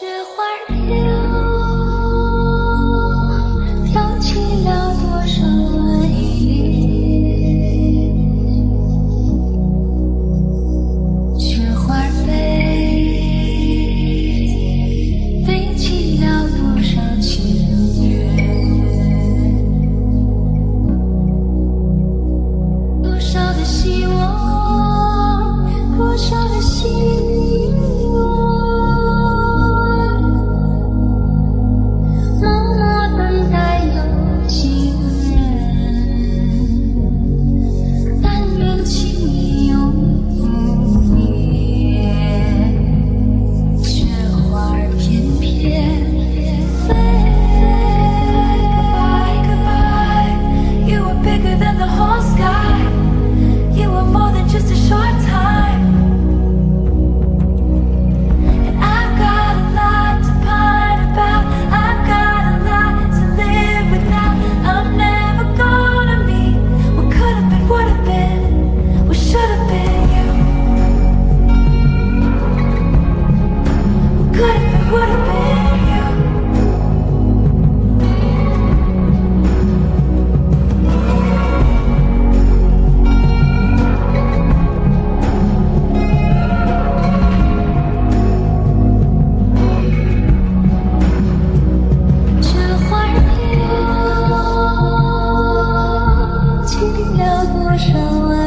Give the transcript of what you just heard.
雪花 show up.